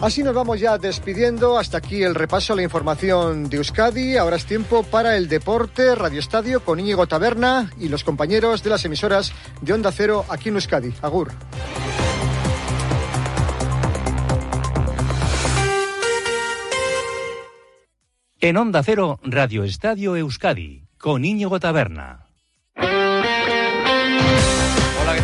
Así nos vamos ya despidiendo. Hasta aquí el repaso a la información de Euskadi. Ahora es tiempo para el deporte, Radio Estadio con Íñigo Taberna y los compañeros de las emisoras de Onda Cero aquí en Euskadi. Agur. En Onda Cero, Radio Estadio Euskadi, con Íñigo Taberna.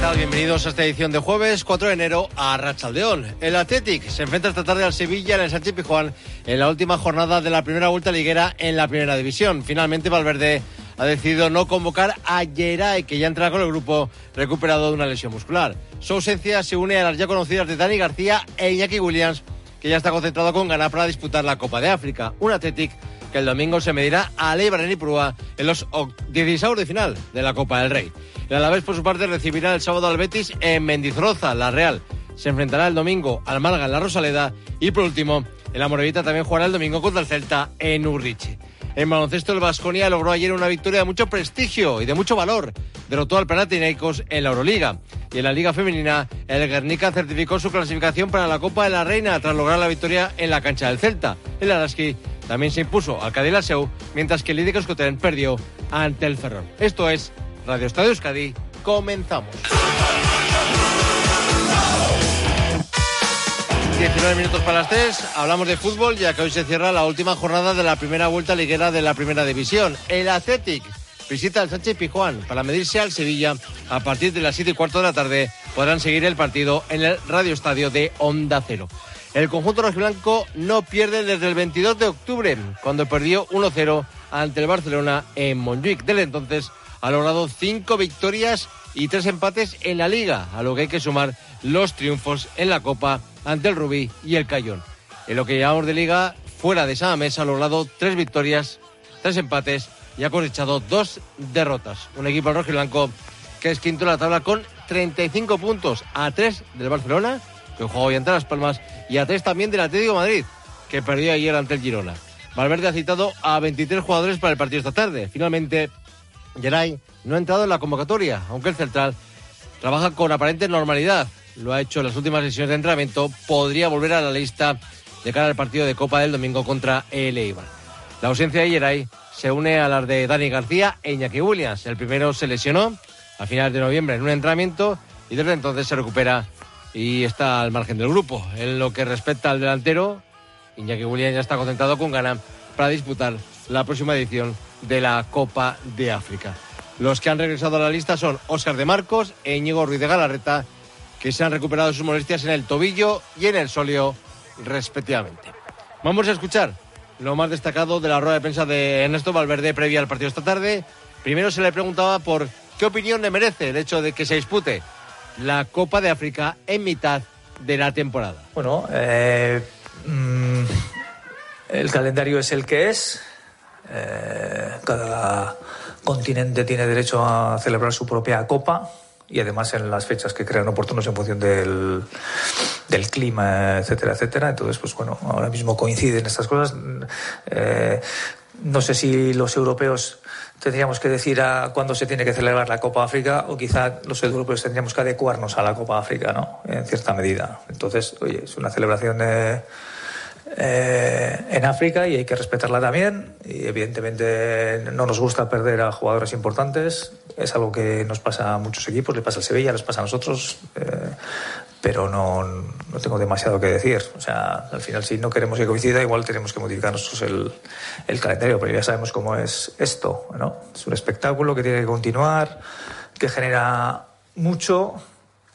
Tal? Bienvenidos a esta edición de jueves 4 de enero a Rachaldeón. El Athletic se enfrenta esta tarde al Sevilla en el Sánchez Pijuán en la última jornada de la primera vuelta liguera en la primera división. Finalmente, Valverde ha decidido no convocar a Geray, que ya entra con el grupo recuperado de una lesión muscular. Su ausencia se une a las ya conocidas de Dani García e Iñaki Williams, que ya está concentrado con ganas para disputar la Copa de África. Un Athletic que el domingo se medirá a Leibar y Prúa en los 16 de final de la Copa del Rey. El Alavés, por su parte, recibirá el sábado al Betis en Mendizorroza, la Real. Se enfrentará el domingo al Málaga en la Rosaleda y, por último, el Amorevita también jugará el domingo contra el Celta en Urriche. En baloncesto, el Vasconia logró ayer una victoria de mucho prestigio y de mucho valor. Derrotó al Panathinaikos en la Euroliga. Y en la Liga Femenina, el Guernica certificó su clasificación para la Copa de la Reina tras lograr la victoria en la cancha del Celta. El Araski también se impuso al Cadillac mientras que el Lidia Coscoten perdió ante el Ferrol. Esto es Radio Estadio Euskadi. Comenzamos. 19 minutos para las 3, hablamos de fútbol ya que hoy se cierra la última jornada de la primera vuelta liguera de la primera división. El Athletic visita al Sánchez Pijuán para medirse al Sevilla a partir de las 7 y cuarto de la tarde. Podrán seguir el partido en el Radio Estadio de Onda Cero. El conjunto rojiblanco no pierde desde el 22 de octubre, cuando perdió 1-0 ante el Barcelona en Montjuic. Desde entonces ha logrado cinco victorias y tres empates en la liga, a lo que hay que sumar los triunfos en la Copa ante el Rubí y el Cayón. En lo que llamamos de liga, fuera de esa mesa ha logrado tres victorias, tres empates y ha cosechado dos derrotas. Un equipo rojo y blanco que es quinto en la tabla con 35 puntos a tres del Barcelona, que jugó hoy ante Las Palmas, y a tres también del Atlético Madrid, que perdió ayer ante el Girona. Valverde ha citado a 23 jugadores para el partido esta tarde. Finalmente, Geray no ha entrado en la convocatoria, aunque el central trabaja con aparente normalidad. Lo ha hecho en las últimas sesiones de entrenamiento. Podría volver a la lista de cara al partido de Copa del domingo contra el Eibar. La ausencia de Geray se une a las de Dani García e Iñaki Williams. El primero se lesionó a finales de noviembre en un entrenamiento y desde entonces se recupera y está al margen del grupo. En lo que respecta al delantero, Iñaki Williams ya está concentrado con ganas para disputar la próxima edición de la Copa de África. Los que han regresado a la lista son Óscar de Marcos e Íñigo Ruiz de Galarreta, que se han recuperado sus molestias en el tobillo y en el solio, respectivamente. Vamos a escuchar lo más destacado de la rueda de prensa de Ernesto Valverde previa al partido esta tarde. Primero se le preguntaba por qué opinión le merece el hecho de que se dispute la Copa de África en mitad de la temporada. Bueno, eh, mm, el calendario es el que es. Eh, cada continente tiene derecho a celebrar su propia copa y además en las fechas que crean oportunos en función del, del clima, etcétera, etcétera. Entonces, pues bueno, ahora mismo coinciden estas cosas. Eh, no sé si los europeos tendríamos que decir a cuándo se tiene que celebrar la Copa África o quizá los europeos tendríamos que adecuarnos a la Copa África, ¿no? En cierta medida. Entonces, oye, es una celebración de eh, en África y hay que respetarla también. Y evidentemente no nos gusta perder a jugadores importantes. Es algo que nos pasa a muchos equipos, le pasa al Sevilla, les pasa a nosotros. Eh, pero no, no, tengo demasiado que decir. O sea, al final, si no queremos que coincida, igual tenemos que modificar nosotros el, el calendario, pero ya sabemos cómo es esto. ¿no? Es un espectáculo que tiene que continuar, que genera mucho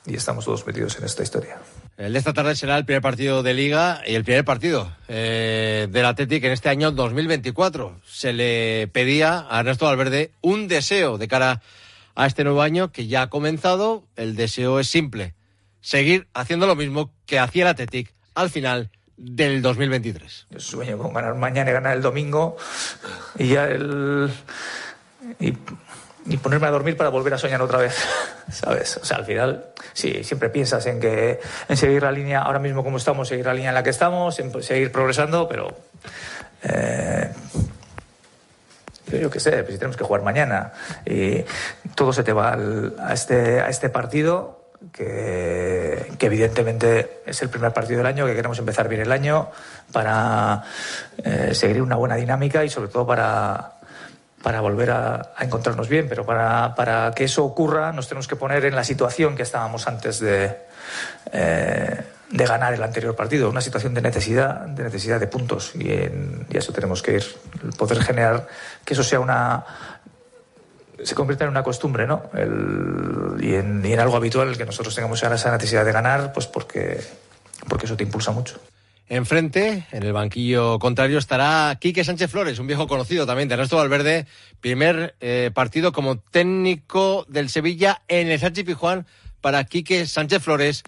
y estamos todos metidos en esta historia. El de esta tarde será el primer partido de Liga y el primer partido eh, del Atlético en este año 2024. Se le pedía a Ernesto Valverde un deseo de cara a este nuevo año que ya ha comenzado. El deseo es simple, seguir haciendo lo mismo que hacía el Atlético al final del 2023. Yo sueño con ganar mañana y ganar el domingo y ya el... ni ponerme a dormir para volver a soñar otra vez, ¿sabes? O sea, al final, sí, siempre piensas en que en seguir la línea, ahora mismo como estamos, seguir la línea en la que estamos, en seguir progresando, pero eh, yo qué sé, pues si tenemos que jugar mañana y todo se te va al, a, este, a este partido, que, evidentemente es el primer partido del año, que queremos empezar bien el año para eh, seguir una buena dinámica y sobre todo para, para volver a, encontrarnos bien. Pero para, para, que eso ocurra nos tenemos que poner en la situación que estábamos antes de, eh, de ganar el anterior partido, una situación de necesidad, de necesidad de puntos y, en, y eso tenemos que ir, poder generar que eso sea una se convierta en una costumbre, ¿no? y, en, algo habitual que nosotros tengamos esa necesidad de ganar, pues porque, porque eso te impulsa mucho. Enfrente, en el banquillo contrario, estará Quique Sánchez Flores, un viejo conocido también de Ernesto Valverde, primer eh, partido como técnico del Sevilla en el Sánchez Pijuán para Quique Sánchez Flores,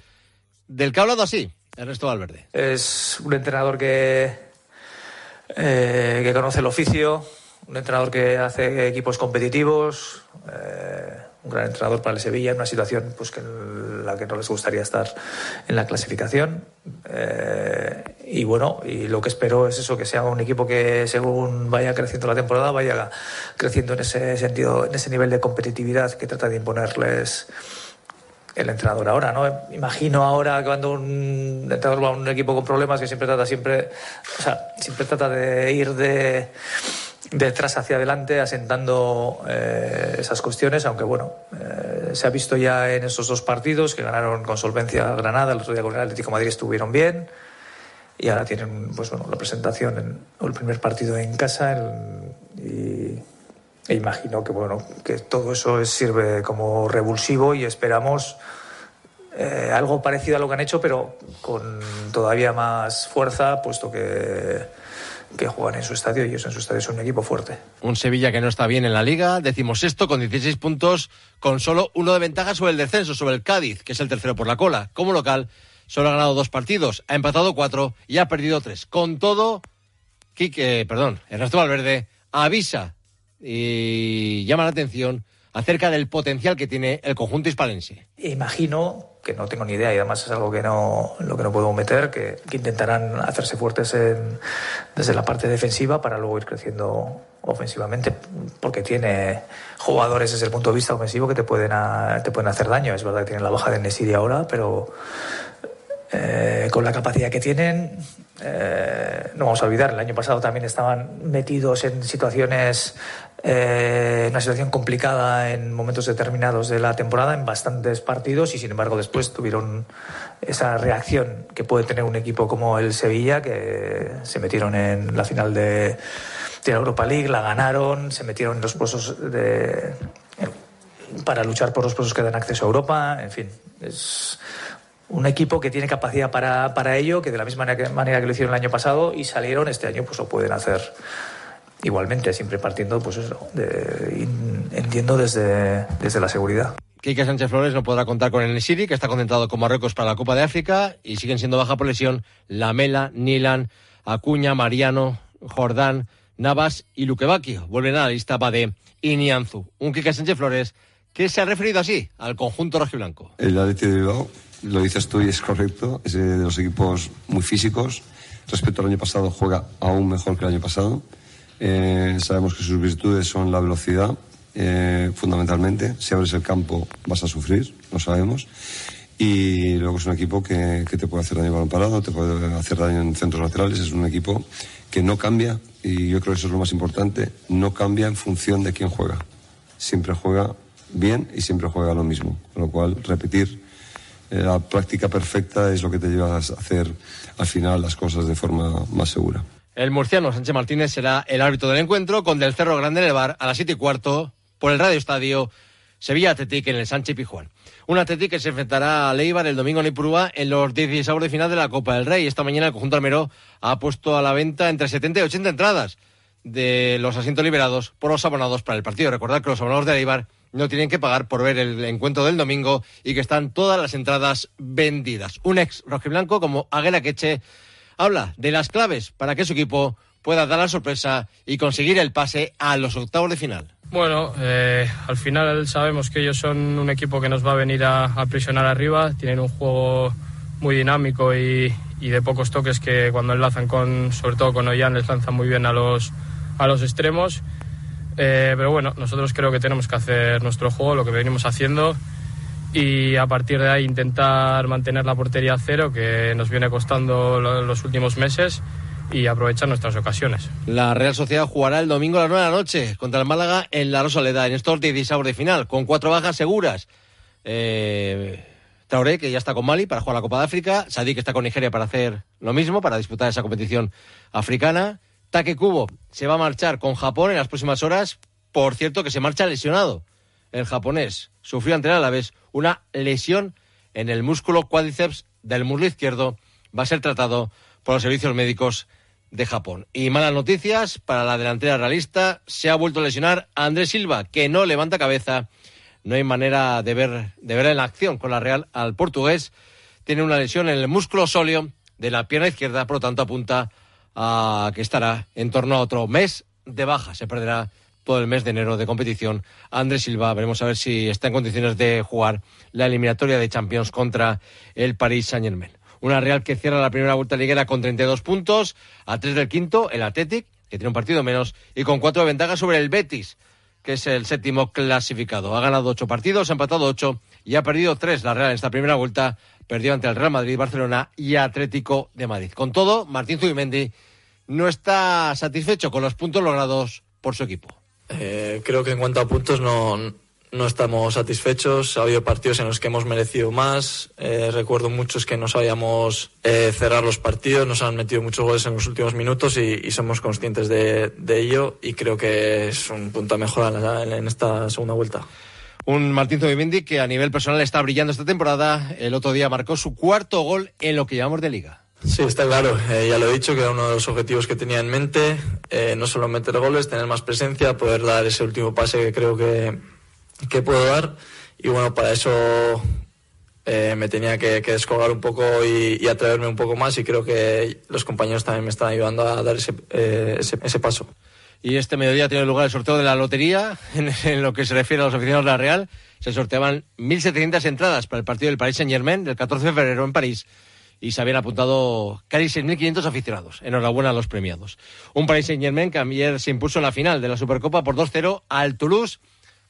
del que ha hablado así Ernesto Valverde. Es un entrenador que, eh, que conoce el oficio, un entrenador que hace equipos competitivos, eh, un gran entrenador para el Sevilla en una situación pues, que en la que no les gustaría estar en la clasificación. Eh, y bueno, y lo que espero es eso, que sea un equipo que según vaya creciendo la temporada, vaya creciendo en ese sentido, en ese nivel de competitividad que trata de imponerles el entrenador ahora, ¿no? Imagino ahora cuando un entrenador va a un equipo con problemas que siempre trata siempre, o sea, siempre trata de ir de detrás hacia adelante asentando eh, esas cuestiones, aunque bueno, eh, se ha visto ya en esos dos partidos que ganaron con solvencia Granada, el otro día con el Atlético Madrid estuvieron bien y ahora tienen pues bueno, la presentación en el primer partido en casa e imagino que bueno que todo eso sirve como revulsivo y esperamos eh, algo parecido a lo que han hecho pero con todavía más fuerza puesto que que juegan en su estadio y ellos en su estadio son un equipo fuerte. Un Sevilla que no está bien en la liga, decimos esto, con 16 puntos, con solo uno de ventaja sobre el descenso, sobre el Cádiz, que es el tercero por la cola. Como local, solo ha ganado dos partidos, ha empatado cuatro y ha perdido tres. Con todo, Quique, perdón, Ernesto Valverde avisa y llama la atención acerca del potencial que tiene el conjunto hispalense. Imagino que no tengo ni idea y además es algo que no, lo que no puedo meter, que, intentarán hacerse fuertes desde la parte defensiva para luego ir creciendo ofensivamente, porque tiene jugadores desde el punto de vista ofensivo que te pueden, te pueden hacer daño. Es verdad que tienen la baja de Nesiri ahora, pero eh, con la capacidad que tienen, eh, no vamos a olvidar, el año pasado también estaban metidos en situaciones eh, una situación complicada en momentos determinados de la temporada, en bastantes partidos, y sin embargo después tuvieron esa reacción que puede tener un equipo como el Sevilla, que se metieron en la final de, la Europa League, la ganaron, se metieron en los puestos de, para luchar por los puestos que dan acceso a Europa, en fin, es un equipo que tiene capacidad para, para ello, que de la misma manera que lo hicieron el año pasado y salieron este año, pues lo pueden hacer igualmente, siempre partiendo, pues eso, entiendo desde, desde la seguridad. Quique Sánchez Flores no podrá contar con el Nesiri, que está concentrado con Marruecos para la Copa de África, y siguen siendo baja por lesión Lamela, Nilan, Acuña, Mariano, Jordán, Navas y Luquevaquio. Vuelven a la lista de Inianzu. Un Quique Sánchez Flores que se ha referido así al conjunto rojiblanco. El Atleti de Bilbao, lo dices tú y es correcto, es de los equipos muy físicos. Respecto al año pasado, juega aún mejor que el año pasado. Eh, sabemos que sus virtudes son la velocidad, eh, fundamentalmente. Si abres el campo vas a sufrir, lo sabemos. Y luego es un equipo que, te puede hacer daño balón parado, te puede hacer daño en centros laterales. Es un equipo que no cambia, y yo creo que eso es lo más importante, no cambia en función de quién juega. Siempre juega bien y siempre juega lo mismo. Con lo cual, repetir eh, la práctica perfecta es lo que te lleva a hacer al final las cosas de forma más segura. El murciano Sánchez Martínez será el árbitro del encuentro con Del Cerro Grande en el bar a las siete y cuarto por el Radio Estadio Sevilla Atletic en el Sánchez Pijuán. Un Atletic que se enfrentará a Leibar el domingo en Ipurúa en los 16 de final de la Copa del Rey. Esta mañana el conjunto almero ha puesto a la venta entre 70 y 80 entradas de los asientos liberados por los abonados para el partido. Recordad que los abonados de Leibar no tienen que pagar por ver el encuentro del domingo y que están todas las entradas vendidas. Un ex rojiblanco como Aguera Queche habla de las claves para que su equipo pueda dar la sorpresa y conseguir el pase a los octavos de final. Bueno, eh, al final sabemos que ellos son un equipo que nos va a venir a, aprisionar arriba, tienen un juego muy dinámico y, de pocos toques que cuando enlazan con, sobre todo con Ollán, les lanzan muy bien a los, a los extremos. Eh, pero bueno, nosotros creo que tenemos que hacer nuestro juego, lo que venimos haciendo y a partir de ahí intentar mantener la portería a cero que nos viene costando los últimos meses y aprovechar nuestras ocasiones. La Real Sociedad jugará el domingo a las 9 de la noche contra el Málaga en la Rosaleda en estos 16 de final con cuatro bajas seguras. Eh, Traoré, que ya está con Mali para jugar la Copa de África. Sadik, que está con Nigeria para hacer lo mismo, para disputar esa competición africana. Take Kubo se va a marchar con Japón en las próximas horas. Por cierto, que se marcha lesionado. El japonés sufrió ante el Alavés una lesión en el músculo cuádriceps del muslo izquierdo. Va a ser tratado por los servicios médicos de Japón. Y malas noticias para la delantera realista. Se ha vuelto a lesionar a Andrés Silva, que no levanta cabeza. No hay manera de ver, de ver en acción con la Real al portugués. Tiene una lesión en el músculo sóleo de la pierna izquierda, por lo tanto apunta a que estará en torno a otro mes de baja. Se perderá todo el mes de enero de competición. Andrés Silva, veremos a ver si está en condiciones de jugar la eliminatoria de Champions contra el Paris Saint-Germain. Una Real que cierra la primera vuelta liguera con 32 puntos, a 3 del quinto, el Athletic, que tiene un partido menos, y con cuatro de ventaja sobre el Betis, que es el séptimo clasificado. Ha ganado ocho partidos, ha empatado ocho y ha perdido tres. La Real en esta primera vuelta perdió ante el Real Madrid, Barcelona y Atlético de Madrid. Con todo, Martín Zubimendi no está satisfecho con los puntos logrados por su equipo. Eh, creo que en cuanto a puntos no, no estamos satisfechos. Ha habido partidos en los que hemos merecido más. Eh, recuerdo muchos que no sabíamos eh, cerrar los partidos, nos han metido muchos goles en los últimos minutos y, somos conscientes de, ello y creo que es un punto a mejorar en, esta segunda vuelta. Un Martín Zubimendi que a nivel personal está brillando esta temporada. El otro día marcó su cuarto gol en lo que llamamos de liga. Sí, está claro. Eh, ya lo he dicho, que era uno de los objetivos que tenía en mente. Eh, no solo meter goles, tener más presencia, poder dar ese último pase que creo que, que puedo dar. Y bueno, para eso eh, me tenía que, que, descolgar un poco y, atreverme un poco más. Y creo que los compañeros también me están ayudando a dar ese, ese, ese, paso. Y este mediodía tiene lugar el sorteo de la lotería. En, en lo que se refiere a los aficionados de la Real, se sorteaban 1.700 entradas para el partido del Paris Saint-Germain del 14 de febrero en París y se habían apuntado casi 6.500 aficionados. Enhorabuena a los premiados. Un Paris Saint-Germain que ayer se impuso en la final de la Supercopa por 2-0 al Toulouse.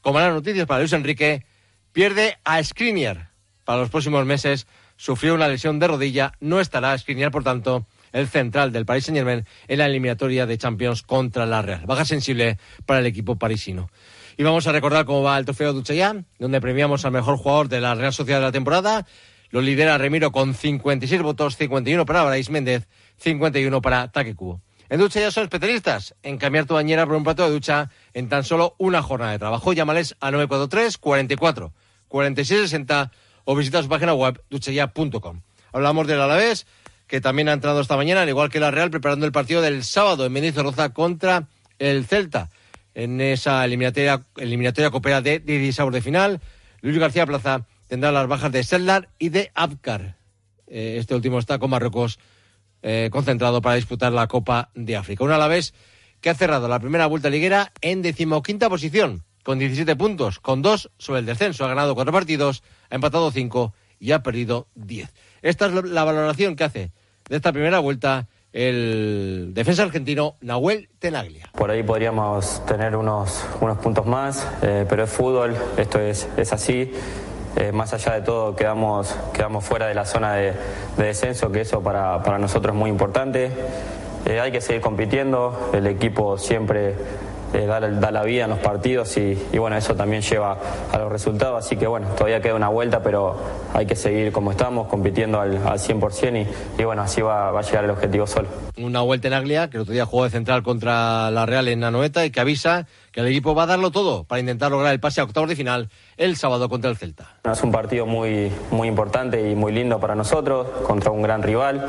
Con malas noticias para Luis Enrique, pierde a Skriniar para los próximos meses. Sufrió una lesión de rodilla, no estará Skriniar, por tanto, el central del Paris Saint-Germain en la eliminatoria de Champions contra la Real. Baja sensible para el equipo parisino. Y vamos a recordar cómo va el trofeo Duchaya, donde premiamos al mejor jugador de la Real Sociedad de la temporada. Lo lidera Remiro con 56 votos, 51 para Brais Méndez, 51 para Taque Cubo. En ducha ya son especialistas en cambiar tu bañera por un plato de ducha en tan solo una jornada de trabajo. Llámales a 943 44 46 60 o visita su página web duchaya.com. Hablamos del Alavés, que también ha entrado esta mañana, al igual que la Real, preparando el partido del sábado en Mendizorroza contra el Celta. En esa eliminatoria, eliminatoria coopera de 16 de final, Luis García Plaza tendrá las bajas de Seldar y de Abkar. Eh, este último está con Marruecos eh, concentrado para disputar la Copa de África. Un Alavés que ha cerrado la primera vuelta liguera en decimoquinta posición, con 17 puntos, con dos sobre el descenso. Ha ganado cuatro partidos, ha empatado cinco y ha perdido diez. Esta es la valoración que hace de esta primera vuelta el defensa argentino Nahuel Tenaglia. Por ahí podríamos tener unos, unos puntos más, eh, pero es fútbol, esto es, es así. Eh, más allá de todo quedamos, quedamos fuera de la zona de, descenso, que eso para, para, nosotros es muy importante. Eh, hay que seguir compitiendo, el equipo siempre eh, da, la vida en los partidos y, bueno, eso también lleva a los resultados, así que bueno, todavía queda una vuelta, pero hay que seguir como estamos, compitiendo al, al 100% y, y, bueno, así va, va, a llegar el objetivo solo. Una vuelta en Aglia, que el otro día jugó de central contra la Real en Nanoeta y que avisa que el equipo va a darlo todo para intentar lograr el pase a octavos de final el sábado contra el Celta. Es un partido muy, muy importante y muy lindo para nosotros, contra un gran rival.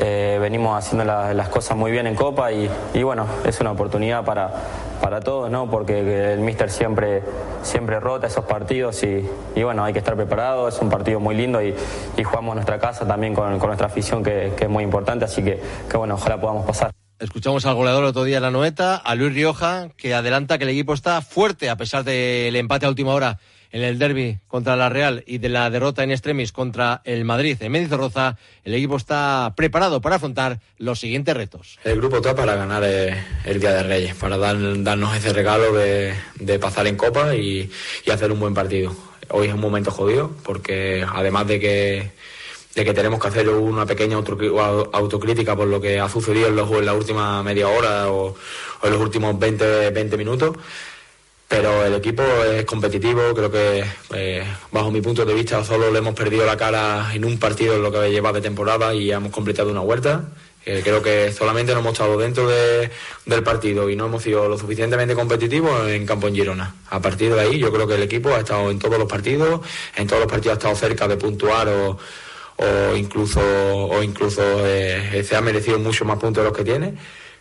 Eh, venimos haciendo las cosas muy bien en Copa y, bueno, es una oportunidad para, para todos, ¿no? Porque el míster siempre, siempre rota esos partidos y, bueno, hay que estar preparado, es un partido muy lindo y, jugamos nuestra casa también con, nuestra afición que, es muy importante, así que, que bueno, ojalá podamos pasar. Escuchamos al goleador otro día en la noeta, a Luis Rioja, que adelanta que el equipo está fuerte a pesar del empate a última hora en el derby contra la Real y de la derrota en extremis contra el Madrid en Mendizorroza, el equipo está preparado para afrontar los siguientes retos. El grupo está para ganar eh, el Día de Reyes, para darnos ese regalo de, pasar en Copa y, hacer un buen partido. hoy es un momento jodido, porque además de que, de que tenemos que hacer una pequeña autocrítica por lo que ha sucedido en, los, en la última media hora o, en los últimos 20, 20 minutos, pero el equipo es competitivo, creo que eh, bajo mi punto de vista solo le hemos perdido la cara en un partido en lo que lleva de temporada y hemos completado una vuelta. Creo que solamente nos hemos estado dentro del partido y no hemos sido lo suficientemente competitivos en campo en Girona. A partir de ahí yo creo que el equipo ha estado en todos los partidos, en todos los partidos ha estado cerca de puntuar o, incluso, o incluso eh, se ha merecido mucho más puntos de los que tiene,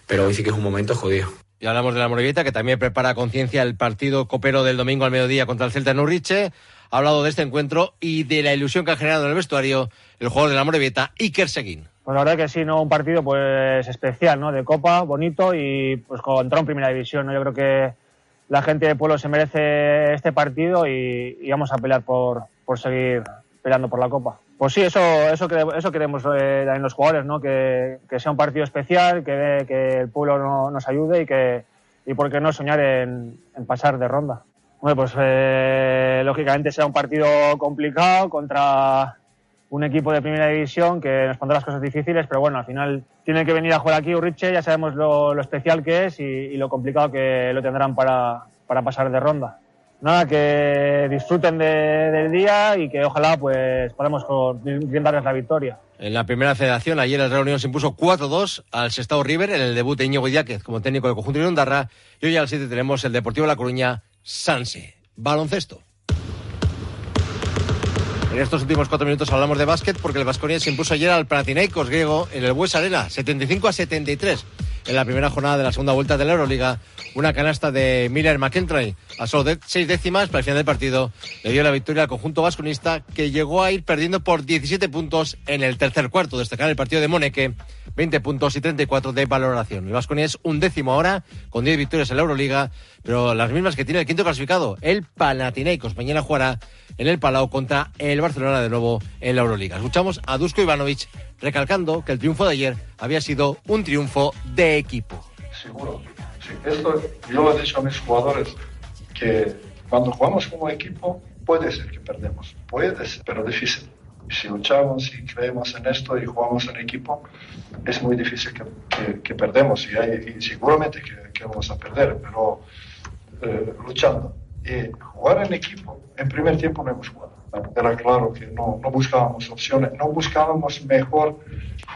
pero hoy sí que es un momento jodido. Y hablamos de la Morevieta, que también prepara conciencia el partido copero del domingo al mediodía contra el Celta en Urriche. Ha hablado de este encuentro y de la ilusión que ha generado en el vestuario el jugador de la Morevieta, Iker Seguín. Pues la verdad que sí, ¿no? Un partido pues especial, ¿no? De Copa, bonito y pues contra un Primera División, ¿no? Yo creo que la gente de Pueblo se merece este partido y, y vamos a pelear por, por seguir peleando por la Copa. Pues sí, eso, eso, eso queremos eh, en los jugadores, ¿no? Que, que, sea un partido especial, que, que el pueblo no, nos ayude y que, y por qué no soñar en, pasar de ronda. Bueno, pues eh, lógicamente será un partido complicado contra un equipo de primera división que nos pondrá las cosas difíciles, pero bueno, al final tiene que venir a jugar aquí Uriche, ya sabemos lo, lo especial que es y, y, lo complicado que lo tendrán para, para pasar de ronda nada, que disfruten del día y que ojalá pues podamos darles la victoria. En la primera federación, ayer el Real Unión se impuso 4-2 al Sestao River en el debut de Íñigo Idiáquez como técnico del conjunto de Ondarra. Y hoy al 7 tenemos el Deportivo La Coruña, Sanse. Baloncesto. En estos últimos cuatro minutos hablamos de básquet porque el Vasconia se impuso ayer al Panathinaikos griego en el Bues Arena, 75 a 73 en la primera jornada de la segunda vuelta de la Euroliga. Una canasta de Miller McIntyre a solo de seis décimas para el final del partido le dio la victoria al conjunto vasconista que llegó a ir perdiendo por 17 puntos en el tercer cuarto. Destacar el partido de Moneque, 20 puntos y 34 de valoración. El Vasconia es un décimo ahora con 10 victorias en la Euroliga, pero las mismas que tiene el quinto clasificado, el Panathinaikos. Mañana jugará en el Palau contra el Barcelona de nuevo en la Euroliga. Escuchamos a Dusko Ivanovic recalcando que el triunfo de ayer había sido un triunfo de equipo. Seguro. Sí, esto yo lo he dicho a mis jugadores que cuando jugamos como equipo puede ser que perdemos, puede ser, pero difícil. Si luchamos y creemos en esto y jugamos en equipo, es muy difícil que, que, perdemos y, hay, seguramente que, vamos a perder, pero eh, luchando. Y jugar en equipo, en primer tiempo no hemos jugado era claro que no, buscábamos opciones, no buscábamos mejor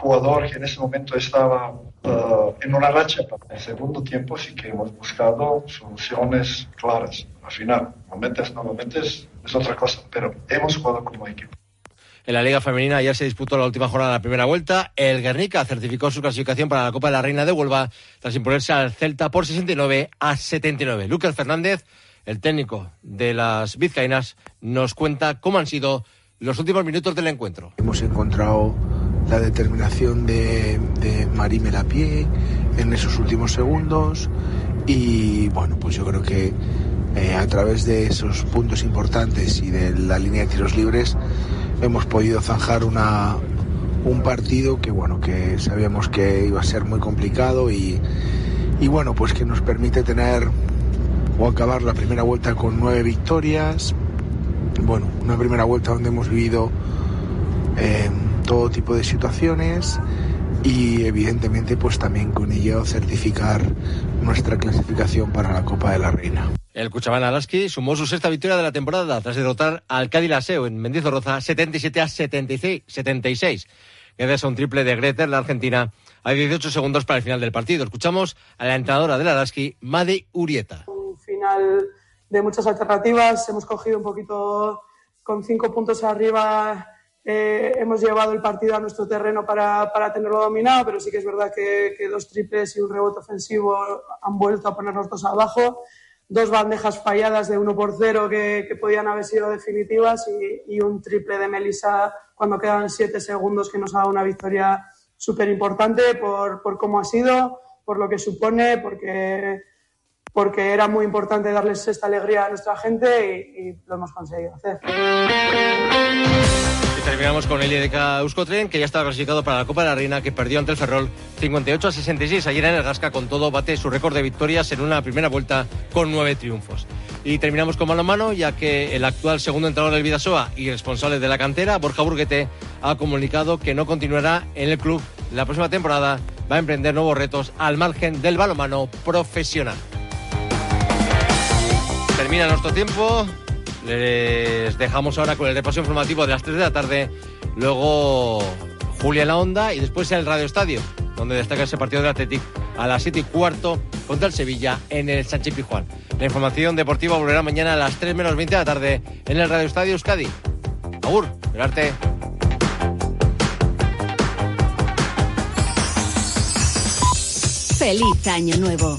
jugador que en ese momento estaba uh, en una racha. En el segundo tiempo sí que hemos buscado soluciones claras. Al final, momentos no momentos es otra cosa, pero hemos jugado como equipo. En la Liga Femenina ayer se disputó la última jornada de la primera vuelta. El Guernica certificó su clasificación para la Copa de la Reina de Huelva tras imponerse al Celta por 69 a 79. Lucas Fernández el técnico de las vizcaínas, nos cuenta cómo han sido los últimos minutos del encuentro. Hemos encontrado la determinación de, de Marí Melapié en esos últimos segundos y bueno, pues yo creo que eh, a través de esos puntos importantes y de la línea de tiros libres hemos podido zanjar un partido que bueno, que sabíamos que iba a ser muy complicado y, y bueno, pues que nos permite tener o acabar la primera vuelta con nueve victorias. Bueno, una primera vuelta donde hemos vivido eh, todo tipo de situaciones y evidentemente pues también con ello certificar nuestra clasificación para la Copa de la Reina. El Cuchabán Alaski sumó su sexta victoria de la temporada tras derrotar al Cádiz Laseo en Mendizorroza 77 a 76. 76. Gracias a un triple de Greter, la Argentina, hay 18 segundos para el final del partido. Escuchamos a la entrenadora del Alaski, Madi Urieta final de muchas alternativas. Hemos cogido un poquito con cinco puntos arriba. Eh, hemos llevado el partido a nuestro terreno para, para tenerlo dominado, pero sí que es verdad que, que, dos triples y un rebote ofensivo han vuelto a ponernos dos abajo. Dos bandejas falladas de uno por cero que, que podían haber sido definitivas y, y, un triple de Melissa cuando quedan siete segundos que nos ha dado una victoria súper importante por, por cómo ha sido, por lo que supone, porque porque era muy importante darles esta alegría a nuestra gente y, y lo hemos conseguido hacer. Terminamos con el IDK Euskotren, que ya estaba clasificado para la Copa de la Reina, que perdió ante el Ferrol 58 a 66. Ayer en el Gasca, con todo, bate su récord de victorias en una primera vuelta con nueve triunfos. Y terminamos con mano a mano, ya que el actual segundo entrenador del Vidasoa y responsable de la cantera, Borja Burguete, ha comunicado que no continuará en el club la próxima temporada. Va a emprender nuevos retos al margen del balomano profesional. Termina nuestro tiempo. Les dejamos ahora con el repaso informativo de las 3 de la tarde. Luego Julia en la Onda y después el Radio Estadio, donde destaca ese partido del Athletic a las 7 y cuarto contra el Sevilla en el Sánchez Pijuán. La información deportiva volverá mañana a las 3 menos 20 de la tarde en el Radio Estadio Euskadi. Agur, el arte. Feliz Año Nuevo.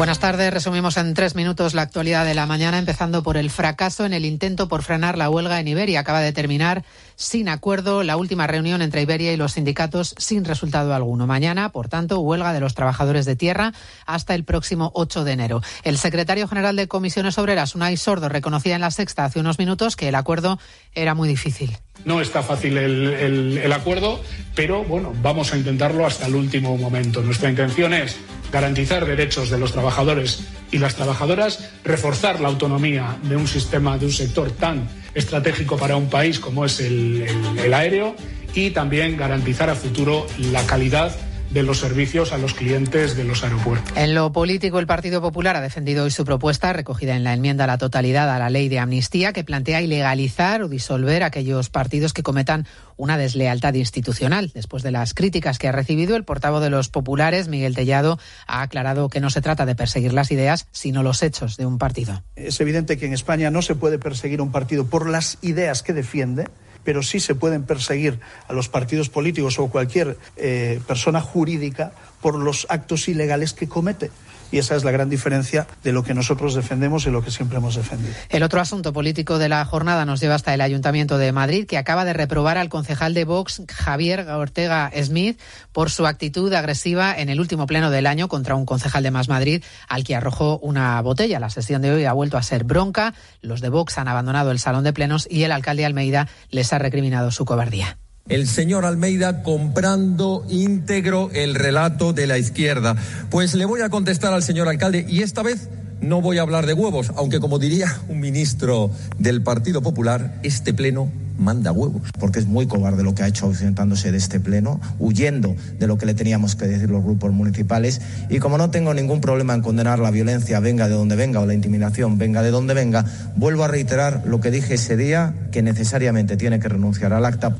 Buenas tardes. Resumimos en tres minutos la actualidad de la mañana, empezando por el fracaso en el intento por frenar la huelga en Iberia. Acaba de terminar sin acuerdo la última reunión entre Iberia y los sindicatos sin resultado alguno. Mañana, por tanto, huelga de los trabajadores de tierra hasta el próximo 8 de enero. El secretario general de Comisiones Obreras, Unai Sordo, reconocía en la sexta hace unos minutos que el acuerdo era muy difícil. No está fácil el, el, el, acuerdo, pero bueno, vamos a intentarlo hasta el último momento. Nuestra intención es garantizar derechos de los trabajadores y las trabajadoras, reforzar la autonomía de un sistema, de un sector tan estratégico para un país como es el, el aéreo y también garantizar a futuro la calidad de los servicios a los clientes de los aeropuertos. En lo político, el Partido Popular ha defendido hoy su propuesta, recogida en la enmienda a la totalidad a la ley de amnistía, que plantea ilegalizar o disolver aquellos partidos que cometan una deslealtad institucional. Después de las críticas que ha recibido, el portavoz de los populares, Miguel Tellado, ha aclarado que no se trata de perseguir las ideas, sino los hechos de un partido. Es evidente que en España no se puede perseguir un partido por las ideas que defiende pero sí se pueden perseguir a los partidos políticos o cualquier eh, persona jurídica por los actos ilegales que comete. Y esa es la gran diferencia de lo que nosotros defendemos y lo que siempre hemos defendido. El otro asunto político de la jornada nos lleva hasta el Ayuntamiento de Madrid, que acaba de reprobar al concejal de Vox, Javier Ortega Smith, por su actitud agresiva en el último pleno del año contra un concejal de Más Madrid, al que arrojó una botella. La sesión de hoy ha vuelto a ser bronca. Los de Vox han abandonado el salón de plenos y el alcalde Almeida les ha recriminado su cobardía el señor Almeida comprando íntegro el relato de la izquierda. Pues le voy a contestar al señor alcalde y esta vez no voy a hablar de huevos, aunque como diría un ministro del Partido Popular, este pleno manda huevos. Porque es muy cobarde lo que ha hecho ausentándose de este pleno, huyendo de lo que le teníamos que decir los grupos municipales. Y como no tengo ningún problema en condenar la violencia, venga de donde venga, o la intimidación, venga de donde venga, vuelvo a reiterar lo que dije ese día, que necesariamente tiene que renunciar al acta.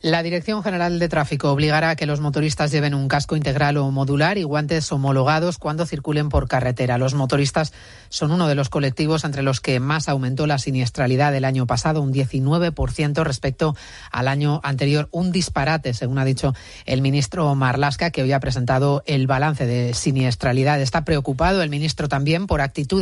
La Dirección General de Tráfico obligará a que los motoristas lleven un casco integral o modular y guantes homologados cuando circulen por carretera. Los motoristas son uno de los colectivos entre los que más aumentó la siniestralidad del año pasado, un 19% respecto al año anterior. Un disparate, según ha dicho el ministro Marlasca, que hoy ha presentado el balance de siniestralidad. Está preocupado el ministro también por actitudes